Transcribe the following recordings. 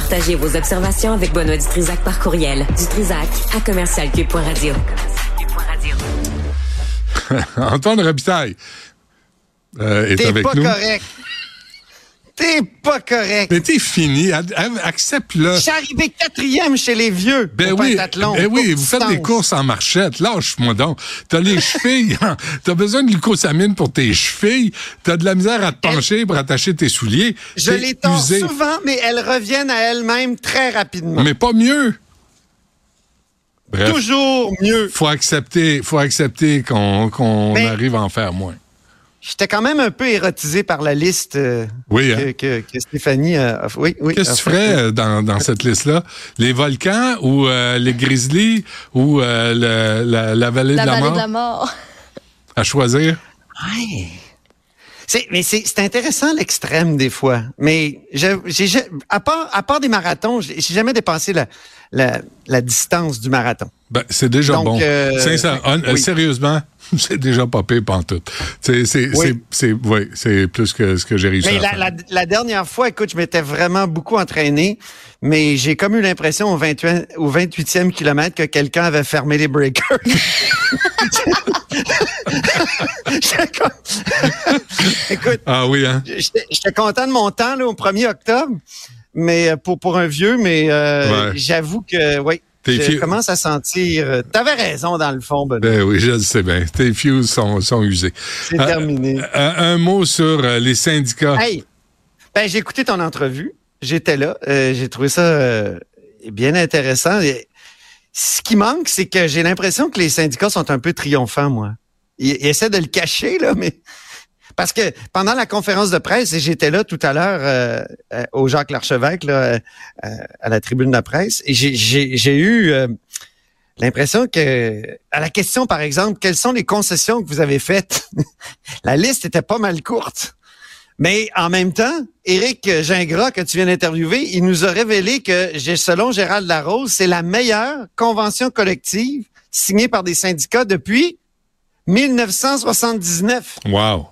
Partagez vos observations avec Benoît Dutrisac par courriel. Dutrisac à commercialcube.radio. Antoine Robitaille euh, est avec pas nous. correct. T'es pas correct. Mais t'es fini. Accepte-le. Je suis arrivé quatrième chez les vieux. Ben oui, ben oui, vous faites des courses en marchette. Lâche-moi donc. T'as les chevilles. hein. T'as besoin de glucosamine pour tes chevilles. T'as de la misère à te pencher pour attacher tes souliers. Je les tords souvent, mais elles reviennent à elles-mêmes très rapidement. Mais pas mieux. Bref. Toujours mieux. Faut accepter, faut accepter qu'on arrive à en faire moins. J'étais quand même un peu érotisé par la liste euh, Oui, hein? que- que Stéphanie a. Oui, oui. Qu'est-ce que tu ferais euh, dans, dans cette liste-là? Les volcans ou euh, les grizzlies ou euh, le- la, la vallée, La de, la vallée mort? de la mort. à choisir? Ouais. C'est, mais c'est, c'est intéressant l'extrême des fois. Mais j'ai, à, part, à part des marathons, j'ai, j'ai jamais dépassé la, la, la distance du marathon. Ben, c'est déjà Donc, bon. euh, euh, oui. Sérieusement, c'est déjà pas pire pantoute. C'est, c'est, Oui. c'est, c'est, ouais, c'est plus que ce que j'ai réussi Mais à la, faire. la, la dernière fois, écoute, je m'étais vraiment beaucoup entraîné, mais j'ai comme eu l'impression au, 28, au 28e kilomètre que quelqu'un avait fermé les breakers. Écoute, Ah oui, hein? j'étais content de mon temps là, au 1er octobre, mais euh, pour, pour un vieux, mais euh, Ouais. j'avoue que oui. T'es Je commence à sentir. euh, T'avais raison dans le fond, Benoît. Ben oui, je le sais bien. Tes fuses sont, sont usés. C'est Euh, terminé. euh, un mot sur les syndicats. Hey, ben, j'ai écouté ton entrevue. J'étais là. J'ai trouvé ça bien intéressant. Et ce qui manque, c'est que j'ai l'impression que les syndicats sont un peu triomphants, moi. Ils, ils essaient de le cacher, là, mais parce que pendant la conférence de presse, et j'étais là tout à l'heure euh, euh, au Jacques Larchevêque, là, euh, à la tribune de la presse, et j'ai- eu euh, l'impression que à la question, par exemple, quelles sont les concessions que vous avez faites, la liste était pas mal courte. Mais en même temps, Éric Gingras, que tu viens d'interviewer, il nous a révélé que, selon Gérald Larose, c'est la meilleure convention collective signée par des syndicats depuis 1979. Wow.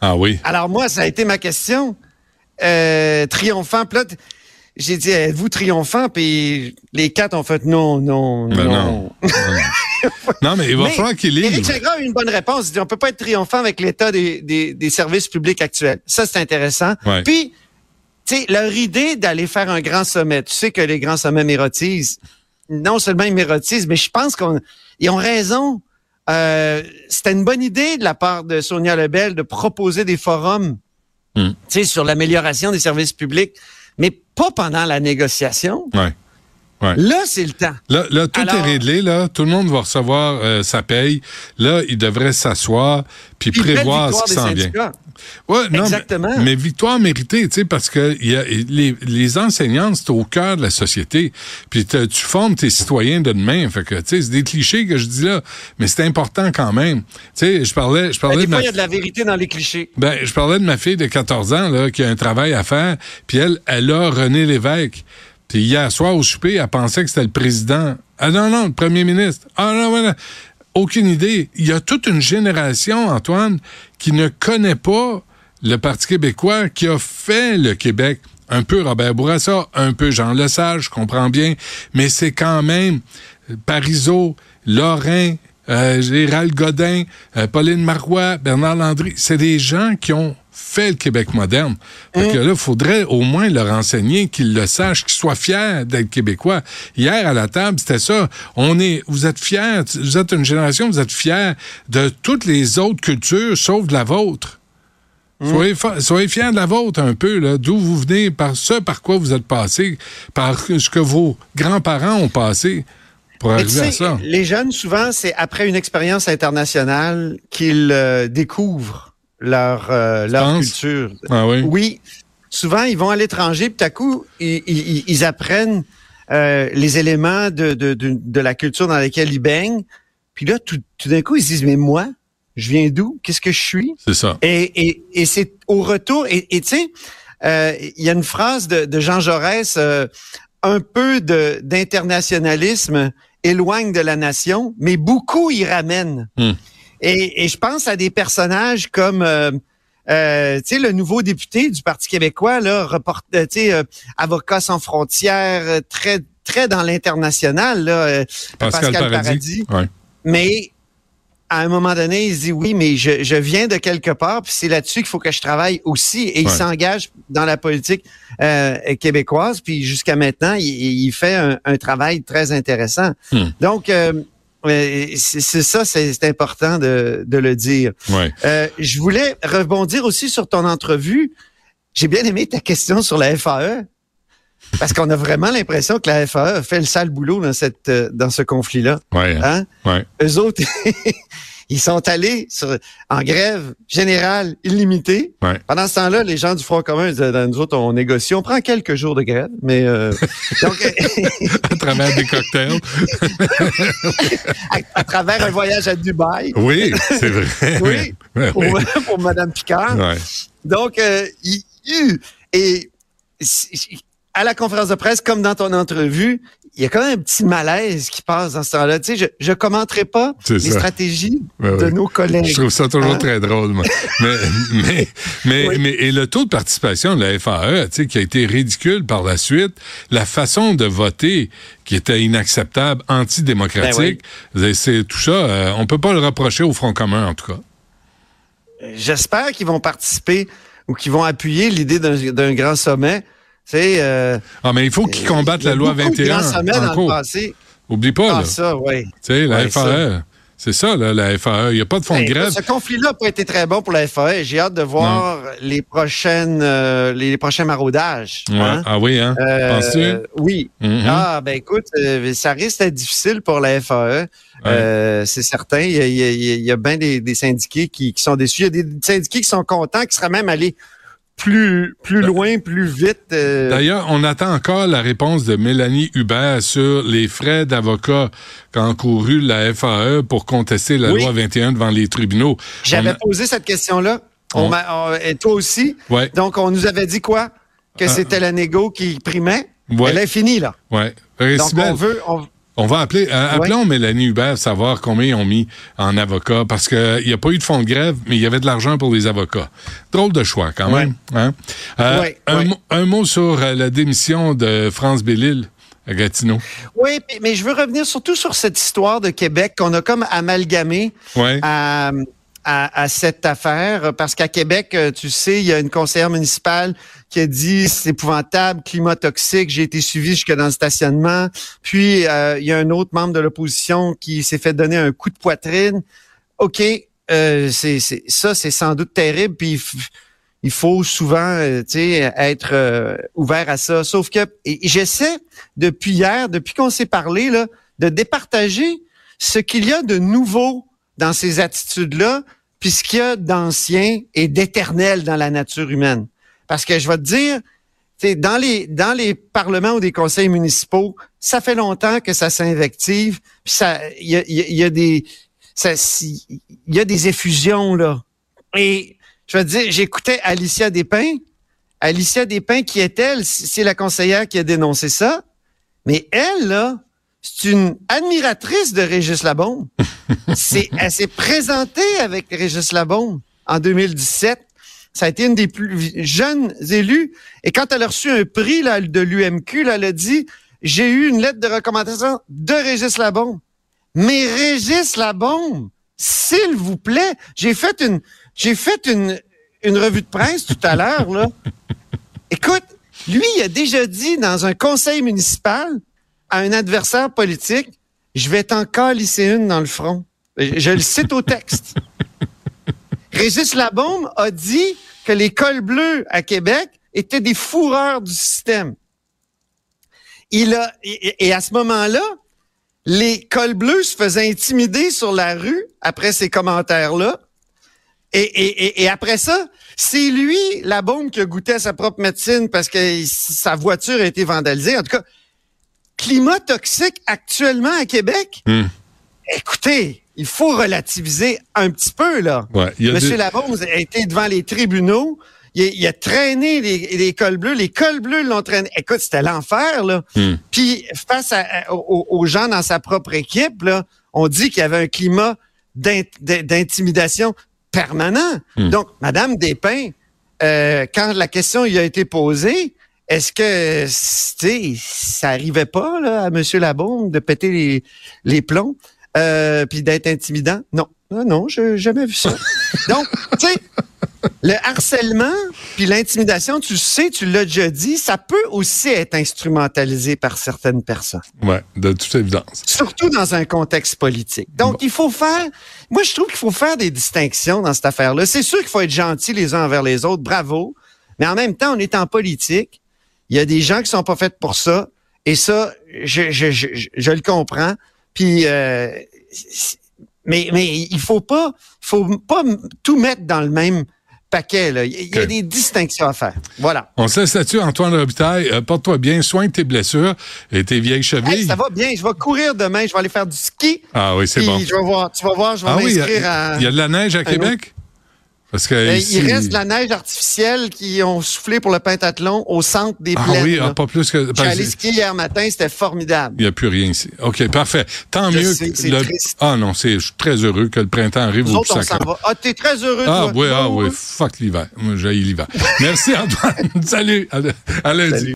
Ah oui. Alors moi, ça a été ma question. Euh, triomphant. Puis j'ai dit, êtes-vous triomphant? Puis les quatre ont fait non, non, Ben non. non. non, mais il va Mais falloir qu'il Éric livre. Gingras a eu une bonne réponse. Il dit, on peut pas être triomphant avec l'état des, des, des services publics actuels. Ça, c'est intéressant. Ouais. Puis, tu sais, leur idée d'aller faire un grand sommet, tu sais que les grands sommets m'érotisent. Non seulement ils m'érotisent, mais je pense qu'ils ont raison. Euh, C'était une bonne idée de la part de Sonia Lebel de proposer des forums tu sais, sur l'amélioration des services publics, mais pas pendant la négociation. Ouais. Ouais. Là, c'est le temps. Là, là, tout Alors- est réglé, là. Tout le monde va recevoir euh, sa paye. Là, il devrait s'asseoir puis prévoir ce qui s'en vient. Ouais, non, Exactement. Mais, mais victoire méritée, tu sais, parce que il y a, les, les enseignants, c'est au cœur de la société. Puis tu formes tes citoyens de demain. Fait que, tu sais, c'est des clichés que je dis là, mais c'est important quand même. Tu sais, je parlais, je Ben, parlais des de fois, ma il y a de la vérité dans les clichés. ben, je parlais de ma fille de 14 ans là, qui a un travail à faire, puis elle, elle a René Lévesque. Hier soir au souper, elle pensait que c'était le président. Ah non, non, le premier ministre. Ah non, voilà. Aucune idée. Il y a toute une génération, Antoine, qui ne connaît pas le Parti québécois qui a fait le Québec. Un peu Robert Bourassa, un peu Jean Lesage, je comprends bien, mais c'est quand même Parizeau, Lorrain, euh, Gérald Godin, euh, Pauline Marois, Bernard Landry. C'est des gens qui ont fait le Québec moderne. Fait que là, il faudrait au moins leur enseigner qu'ils le sachent, qu'ils soient fiers d'être québécois. Hier, à la table, c'était ça. On est, vous êtes fiers, vous êtes une génération, vous êtes fiers de toutes les autres cultures, sauf de la vôtre. Soyez, fa- soyez fiers de la vôtre un peu, d'où vous venez, par ce par quoi vous êtes passé, par ce que vos grands-parents ont passé pour Mais tu arriver à sais, ça. les jeunes, souvent, c'est après une expérience internationale qu'ils euh, découvrent leur, euh, leur culture. Ah oui? Oui. Souvent, ils vont à l'étranger, puis tout à coup, ils, ils- ils apprennent euh, les éléments de, de, de, de la culture dans laquelle ils baignent. Puis là, tout, tout d'un coup, ils se disent, mais moi, je viens d'où? Qu'est-ce que je suis? C'est ça. Et, et, et c'est au retour, et tu sais, euh, il y a une phrase de, de Jean Jaurès, euh, un peu d'internationalisme éloigne de la nation, mais beaucoup y ramène. Hmm. Et, et je pense à des personnages comme euh, euh, tu sais, le nouveau député du Parti québécois, là, report, euh, tu sais, euh, avocat sans frontières, euh, très, très dans l'international, là, euh, Pascal, Paradis. Ouais. Mais à un moment donné, il se dit oui, mais je, je viens de quelque part, puis c'est là-dessus qu'il faut que je travaille aussi. Et il s'engage dans la politique euh, québécoise, puis jusqu'à maintenant, il, il fait un, un travail très intéressant. Hmm. Donc, c'est c'est ça, c'est c'est important de, de le dire. Ouais. Euh, je voulais rebondir aussi sur ton entrevue. J'ai bien aimé ta question sur la FAE. Parce qu'on a vraiment l'impression que la FAE a fait le sale boulot dans cette euh, dans ce conflit-là. Ouais. Hein? Ouais. Eux autres, ils sont allés sur, en grève générale illimitée. Ouais. Pendant ce temps-là, les gens du Front commun disaient, Ben, nous autres, on négocie, on prend quelques jours de grève, mais euh, donc À travers des cocktails. à, à travers un voyage à Dubaï Oui, c'est vrai. Oui. Ouais, pour, ouais. pour Madame Picard. Ouais. Donc, euh, il- il- et à la conférence de presse, comme dans ton entrevue, il y a quand même un petit malaise qui passe dans ce temps-là. Tu sais, je, je commenterai pas les ça. stratégies Ouais, de nos collègues. Je trouve ça toujours Hein? très drôle. moi. mais, mais, mais, Oui. mais, et le taux de participation de la FAE, tu sais, qui a été ridicule par la suite, la façon de voter qui était inacceptable, antidémocratique, c'est tout ça, euh, on peut pas le reprocher au Front commun, en tout cas. J'espère qu'ils vont participer ou qu'ils vont appuyer l'idée d'un grand sommet. Euh, Ah, mais il faut qu'ils combattent la loi beaucoup de 21 grands sommets en dans le cours. passé. Oublie pas, Ah, là. ça, oui. Tu sais, la Ouais, FAE, c'est ça, là, la FAE. Il n'y a pas de fonds de grève. Ce conflit-là n'a pas été très bon pour la FAE. J'ai hâte de voir les prochaines, euh, les prochains maraudages. Ouais. hein. Ah oui, hein? Euh, Penses-tu? Oui. Mhm. Ah, ben écoute, ça risque d'être difficile pour la FAE. C'est certain. Il y a, bien des, des syndiqués qui, qui sont déçus. Il y a des syndiqués qui sont contents, qui seraient même allés plus, plus loin, plus vite. euh, D'ailleurs, on attend encore la réponse de Mélanie Hubert sur les frais d'avocat qu'a encouru la FAE pour contester la Oui. loi 21 devant les tribunaux. J'avais a- posé cette question-là. On On- et toi aussi. Ouais, Donc, on nous avait dit quoi? Que Ah. c'était la négo qui primait. Ouais. Elle est finie, là. ouais. Donc, on veut... on- on va appeler, euh, Ouais. appelons Mélanie Hubert savoir combien ils ont mis en avocat parce qu'il n'y a pas eu de fonds de grève, mais il y avait de l'argent pour les avocats. Drôle de choix quand Ouais. même. Hein? Euh, Ouais, un, mot- un mot sur euh, la démission de France Bellil à Gatineau. Oui, mais- mais je veux revenir surtout sur cette histoire de Québec qu'on a comme amalgamé Ouais. à, à, à cette affaire, parce qu'à Québec, euh, tu sais, il y a une conseillère municipale qui a dit c'est épouvantable, climat toxique, j'ai été suivi jusque dans le stationnement. Puis euh, il y a un autre membre de l'opposition qui s'est fait donner un coup de poitrine. OK, euh, c'est ça, c'est sans doute terrible. Puis il faut souvent, euh, être euh, ouvert à ça. Sauf que j'essaie depuis hier, depuis qu'on s'est parlé là, de départager ce qu'il y a de nouveau dans ces attitudes-là, puis ce qu'il y a d'ancien et d'éternel dans la nature humaine. Parce que je vais te dire, dans les dans les parlements ou des conseils municipaux, ça fait longtemps que ça s'invective, puis ça, il y a, des, effusions là. Et je vais te dire, j'écoutais Alicia Despins. Alicia Despins, qui est-elle C'est la conseillère qui a dénoncé ça. Mais elle là, c'est une admiratrice de Régis Labombe. c'est, elle s'est présentée avec Régis Labombe en 2017. Ça a été une des plus jeunes élus. Et quand elle a reçu un prix là, de l'UMQ, là, elle a dit J'ai eu une lettre de recommandation de Régis Labombe. Mais Régis Labombe, s'il vous plaît, j'ai fait une j'ai fait une, une revue de presse tout à l'heure, là. Écoute, lui, il a déjà dit dans un conseil municipal à un adversaire politique, je vais t'en calisser une dans le front. Je, le cite au texte. Régis Labaume a dit que les cols bleus à Québec étaient des fourreurs du système. Il a, et, et à ce moment-là, les cols bleus se faisaient intimider sur la rue après ces commentaires-là. Et, et, et, et après ça, c'est lui, la bombe, qui a goûté à sa propre médecine parce que sa voiture a été vandalisée. En tout cas, climat toxique actuellement à Québec? Hmm. Écoutez, il faut relativiser un petit peu, là. Ouais, Monsieur des- a été devant les tribunaux. Il a, il a traîné les, les cols bleus. Les cols bleus l'ont traîné. Écoute, c'était l'enfer, là. Hmm. Puis, face à- aux, aux gens dans sa propre équipe, là, on dit qu'il y avait un climat d'in- d'in- d'intimidation permanent. Hmm. Donc, Madame Despins, euh, quand la question lui a été posée, est-ce que, tu sais, ça arrivait pas là, à M. Labaume de péter les, les plombs euh, puis d'être intimidant? Non, non, non, j'ai jamais vu ça. Donc, tu sais, le harcèlement puis l'intimidation, tu le sais, tu l'as déjà dit, ça peut aussi être instrumentalisé par certaines personnes. Ouais, de toute évidence. Surtout dans un contexte politique. Donc, il faut faire, moi, je trouve qu'il faut faire des distinctions dans cette affaire-là. C'est sûr qu'il faut être gentil les uns envers les autres, bravo. Mais en même temps, on est en politique. Il y a des gens qui sont pas faits pour ça. Et ça, je, je, je, je- le comprends. Puis, euh, mais, mais il faut pas, faut pas tout mettre dans le même paquet. Là. Il y a- des distinctions à faire. Voilà. On se laisse là-dessus, Antoine Robitaille. Euh, Porte-toi bien, soigne tes blessures et tes vieilles chevilles. Hey, ça va bien. Je vais courir demain. Je vais aller faire du ski. Ah oui, c'est bon. je vais voir. Tu vas voir. Je vais Ah m'inscrire a- à. il y a de la neige à Québec? Parce que Euh, ici- il reste de la neige artificielle qui ont soufflé pour le pentathlon au centre des Ah plaines. oui, ah, pas plus que... Allé skier hier matin, c'était formidable. Il n'y a plus rien ici. OK, parfait. Tant Je mieux. sais, que le- triste. Ah non, c'est, je suis très heureux que le printemps arrive Nous au autres, on s'en va. Ah, t'es très heureux, Ah toi? oui, ah oui, fuck l'hiver. Moi, j'ai l'hiver. Merci Antoine. Salut. À, à lundi.